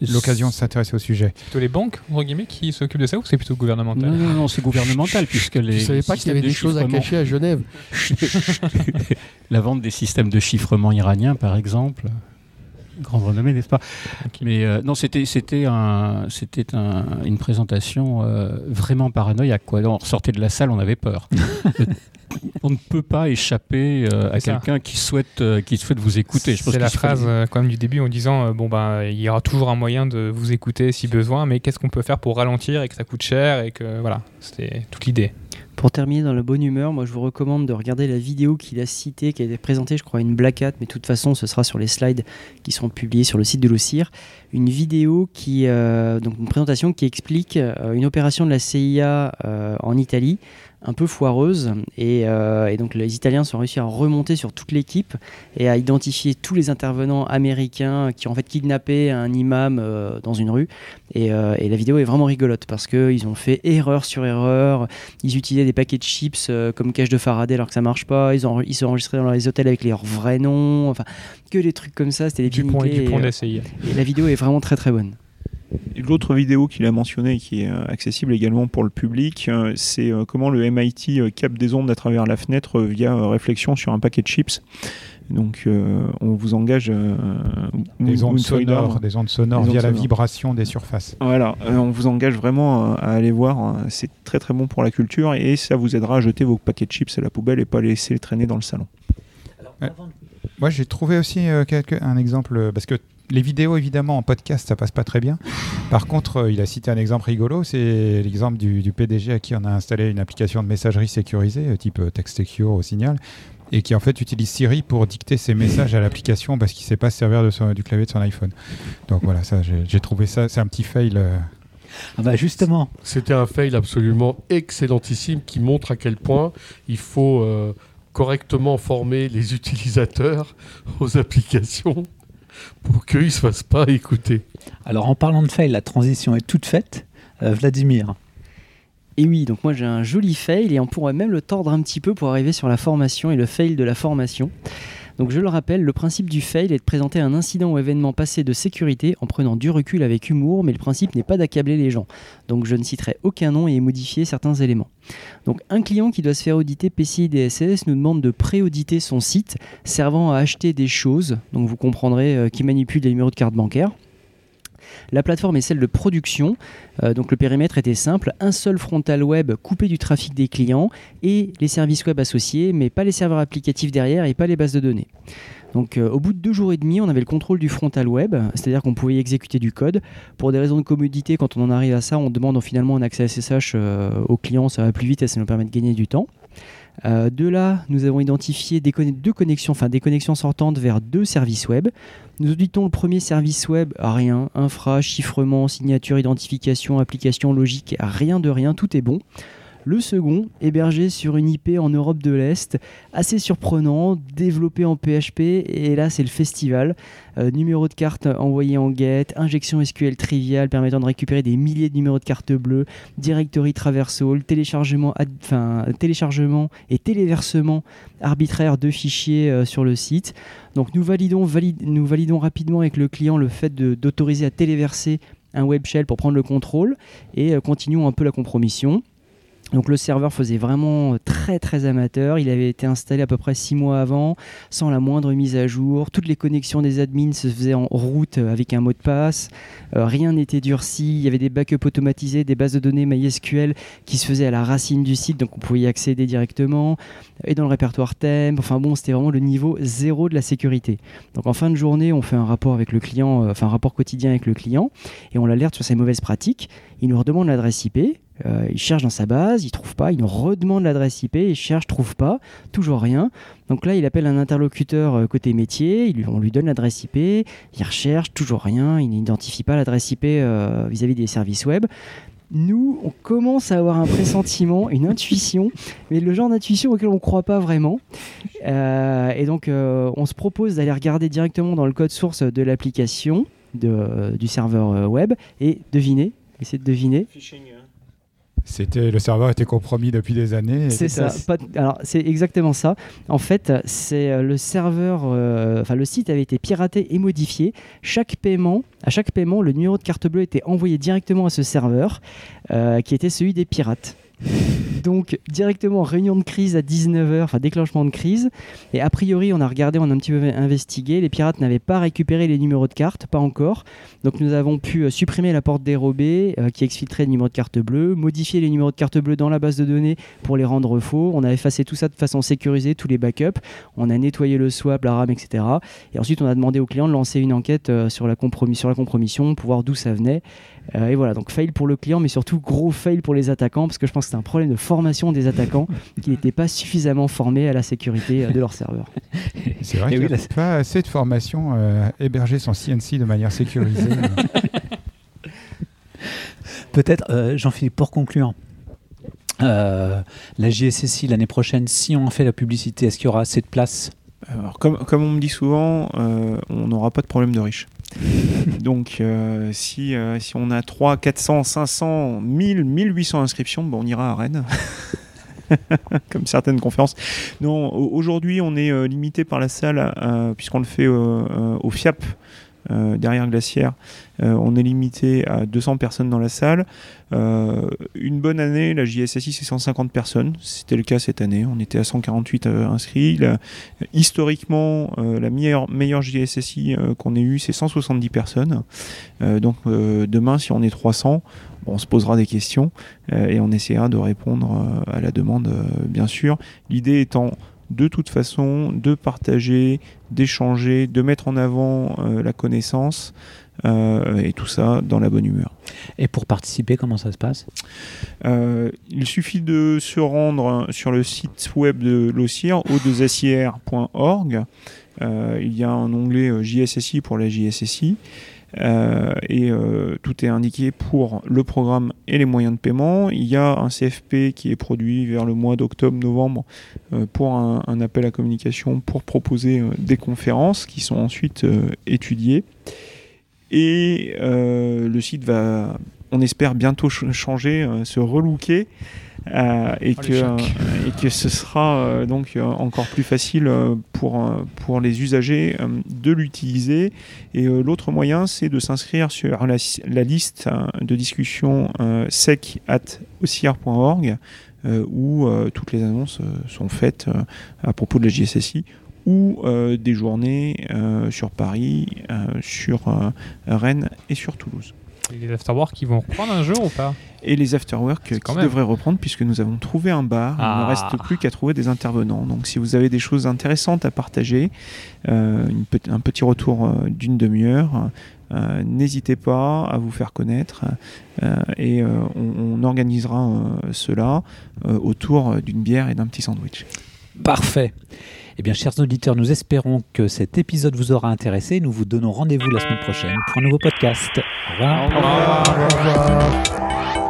l'occasion de s'intéresser au sujet. C'est plutôt les banques, entre guillemets, qui s'occupent de ça ou c'est plutôt gouvernemental? Non, non, non, c'est gouvernemental puisque les. Je savais pas qu'il y avait des choses à cacher à Genève. La vente des systèmes de chiffrement iraniens, par exemple. Grande renommée, n'est-ce pas Mais euh, non, c'était c'était un c'était un- une présentation euh, vraiment paranoïaque. Quoi. On ressortait de la salle, on avait peur. on ne peut pas échapper euh, à quelqu'un qui souhaite euh, qui souhaite vous écouter. C'est la faut phrase quand même du début en disant bon ben il y aura toujours un moyen de vous écouter si besoin, mais qu'est-ce qu'on peut faire pour ralentir et que ça coûte cher et que voilà, c'était toute l'idée. Pour terminer dans la bonne humeur, moi je vous recommande de regarder la vidéo qu'il a citée, qui a été présentée, je crois, une Black Hat, mais de toute façon ce sera sur les slides qui seront publiés sur le site de l'OCIR. Une vidéo qui, euh, donc une présentation qui explique euh, une opération de la CIA euh, en Italie, un peu foireuse, et, euh, et donc les Italiens sont réussi à remonter sur toute l'équipe et à identifier tous les intervenants américains qui ont en fait kidnappé un imam euh, dans une rue. Et, euh, et la vidéo est vraiment rigolote parce qu'ils ont fait erreur sur erreur, ils utilisaient des paquets de chips comme cache de Faraday alors que ça marche pas. Ils, ont, ils sont enregistrés dans les hôtels avec leurs vrais noms. Enfin, que des trucs comme ça. C'était des Dupont et Dupont et, et la vidéo est vraiment très très bonne. L'autre vidéo qu'il a mentionnée et qui est euh, accessible également pour le public, euh, c'est euh, comment le MIT capte des ondes à travers la fenêtre via réflexion sur un paquet de chips. Donc euh, on vous engage euh, Des ondes sonores, des ondes sonores Des ondes via la vibration des surfaces. Voilà, euh, on vous engage vraiment à aller voir. C'est très très bon pour la culture et ça vous aidera à jeter vos paquets de chips à la poubelle et pas les laisser traîner dans le salon. Moi, j'ai trouvé aussi euh, quelque- un exemple, euh, parce que les vidéos, évidemment, en podcast, ça passe pas très bien. Par contre, euh, il a cité un exemple rigolo, c'est l'exemple du, du PDG à qui on a installé une application de messagerie sécurisée, euh, type TextSecure au Signal, et qui en fait utilise Siri pour dicter ses messages à l'application parce qu'il sait pas se servir de son- du clavier de son iPhone. Donc voilà, ça, j'ai j'ai trouvé ça, c'est un petit fail. euh, Ah bah justement, C'était un fail absolument excellentissime qui montre à quel point il faut euh, correctement former les utilisateurs aux applications pour qu'ils ne se fassent pas écouter. alors en parlant de fail, la transition est toute faite. Euh, Vladimir, Et oui, donc moi j'ai un joli fail et on pourrait même le tordre un petit peu pour arriver sur la formation et le fail de la formation. Donc je le rappelle, le principe du fail est de présenter un incident ou événement passé de sécurité en prenant du recul avec humour, mais le principe n'est pas d'accabler les gens. Donc je ne citerai aucun nom et modifier certains éléments. Donc un client qui doit se faire auditer PCI DSS nous demande de pré-auditer son site servant à acheter des choses, donc vous comprendrez, euh, qui manipule des numéros de carte bancaire. La plateforme est celle de production, euh, donc le périmètre était simple, un seul frontal web coupé du trafic des clients et les services web associés, mais pas les serveurs applicatifs derrière et pas les bases de données. Donc euh, au bout de deux jours et demi, on avait le contrôle du frontal web, c'est-à-dire qu'on pouvait y exécuter du code. Pour des raisons de commodité, quand on en arrive à ça, on demande finalement un accès SSH au client, ça va plus vite et ça nous permet de gagner du temps. Euh, de là, nous avons identifié deux connexions, enfin des connexions sortantes vers deux services web. Nous auditons le premier service web, rien, infra, chiffrement, signature, identification, application logique, rien de rien, tout est bon. Le second, hébergé sur une IP en Europe de l'Est, assez surprenant, développé en PHP, et là c'est le festival. Euh, numéro de carte envoyé en GET, injection SQL triviale permettant de récupérer des milliers de numéros de carte bleue, directory traversal, téléchargement, et téléversement arbitraire de fichiers euh, sur le site. Donc nous validons, nous validons rapidement avec le client le fait d'autoriser à téléverser un web shell pour prendre le contrôle et euh, continuons un peu la compromission. Donc le serveur faisait vraiment très très amateur. Il avait été installé à peu près six mois avant, sans la moindre mise à jour. Toutes les connexions des admins se faisaient en route avec un mot de passe. Euh, rien n'était durci. Il y avait des backups automatisés, des bases de données MySQL qui se faisaient à la racine du site, donc on pouvait y accéder directement. Et dans le répertoire thème. Enfin bon, c'était vraiment le niveau zéro de la sécurité. Donc en fin de journée, on fait un rapport avec le client, euh, enfin un rapport quotidien avec le client, et on l'alerte sur ses mauvaises pratiques. Il nous redemande l'adresse IP. Euh, il cherche dans sa base, il trouve pas, il nous redemande l'adresse IP, il cherche, trouve pas, toujours rien. Donc là, il appelle un interlocuteur euh, côté métier, on lui donne l'adresse IP, il recherche, toujours rien, il n'identifie pas l'adresse IP euh, vis-à-vis des services web. Nous, on commence à avoir un pressentiment, une intuition, mais le genre d'intuition auquel on ne croit pas vraiment. et donc, on se propose d'aller regarder directement dans le code source de l'application du serveur web et deviner, essayer de deviner. C'était le serveur était compromis depuis des années. C'est ça. alors c'est exactement ça. En fait, c'est euh, le serveur, euh, enfin le site avait été piraté et modifié. Chaque paiement, à chaque paiement, le numéro de carte bleue était envoyé directement à ce serveur, euh, qui était celui des pirates. Donc directement réunion de crise à 19h, enfin déclenchement de crise. Et a priori, on a regardé, on a un petit peu investigué. Les pirates n'avaient pas récupéré les numéros de carte, pas encore. Donc nous avons pu euh, supprimer la porte dérobée euh, qui exfiltrait le numéro de carte bleue, modifier les numéros de carte bleue dans la base de données pour les rendre faux. On a effacé tout ça de façon sécurisée, tous les backups. On a nettoyé le swap, la RAM, etc. Et ensuite, on a demandé au client de lancer une enquête euh, sur la, sur la compromission pour voir d'où ça venait. Et voilà, donc fail pour le client, mais surtout gros fail pour les attaquants, parce que je pense que c'est un problème de formation des attaquants qui n'étaient pas suffisamment formés à la sécurité euh, de leur serveur. C'est vrai qu'il n'y a pas assez de formation euh, héberger son CNC de manière sécurisée. Peut-être, Jean-Philippe, pour conclure, la JSSI l'année prochaine, si on en fait la publicité, est-ce qu'il y aura assez de place Alors, comme, comme, on me dit souvent, on n'aura pas de problème de riche. Donc, euh, si, euh, si on a 3, 400, 500, 1000, 1800 inscriptions, bon, on ira à Rennes. Comme certaines conférences. Non, aujourd'hui, on est euh, limité par la salle, puisqu'on le fait au FIAP, euh, derrière Glacière, euh, on est limité à 200 personnes dans la salle. Euh, une bonne année, la JSSI, c'est 150 personnes. C'était le cas cette année. On était à 148 inscrits. historiquement, la meilleure, meilleure JSSI qu'on ait eue, c'est 170 personnes. donc demain, si on est 300, on se posera des questions et on essaiera de répondre à la demande, bien sûr. L'idée étant de toute façon de partager, d'échanger, de mettre en avant euh, la connaissance euh, et tout ça dans la bonne humeur. Et pour participer, comment ça se passe? Euh, Il suffit de se rendre sur le site web de l'OCIR, o2sir.org. il y a un onglet JSSI pour la JSSI. Euh, et euh, tout est indiqué pour le programme et les moyens de paiement. Il y a un CFP qui est produit vers le mois d'octobre-novembre euh, pour un, appel à communication pour proposer des conférences qui sont ensuite étudiées. Et le site va on espère bientôt changer, se relooker. Euh, et, Oh, que, euh, et que ce sera euh, donc euh, encore plus facile euh, pour, euh, pour les usagers euh, de l'utiliser. Et euh, l'autre moyen, c'est de s'inscrire sur la, la liste euh, de discussion euh, sec at euh, où euh, toutes les annonces euh, sont faites euh, à propos de la JSSI ou euh, des journées euh, sur Paris, euh, sur euh, Rennes et sur Toulouse. Et les afterwork, ils vont reprendre un jour ou pas Et les afterwork quand qui même. devraient reprendre puisque nous avons trouvé un bar. Il ne Ah. reste plus qu'à trouver des intervenants. Donc si vous avez des choses intéressantes à partager, euh, une pe- un petit retour euh, d'une demi-heure, euh, n'hésitez pas à vous faire connaître euh, et euh, on, on organisera euh, cela euh, autour d'une bière et d'un petit sandwich. Parfait. Eh bien, chers auditeurs, nous espérons que cet épisode vous aura intéressé. Nous vous donnons rendez-vous la semaine prochaine pour un nouveau podcast. Au revoir. Au revoir.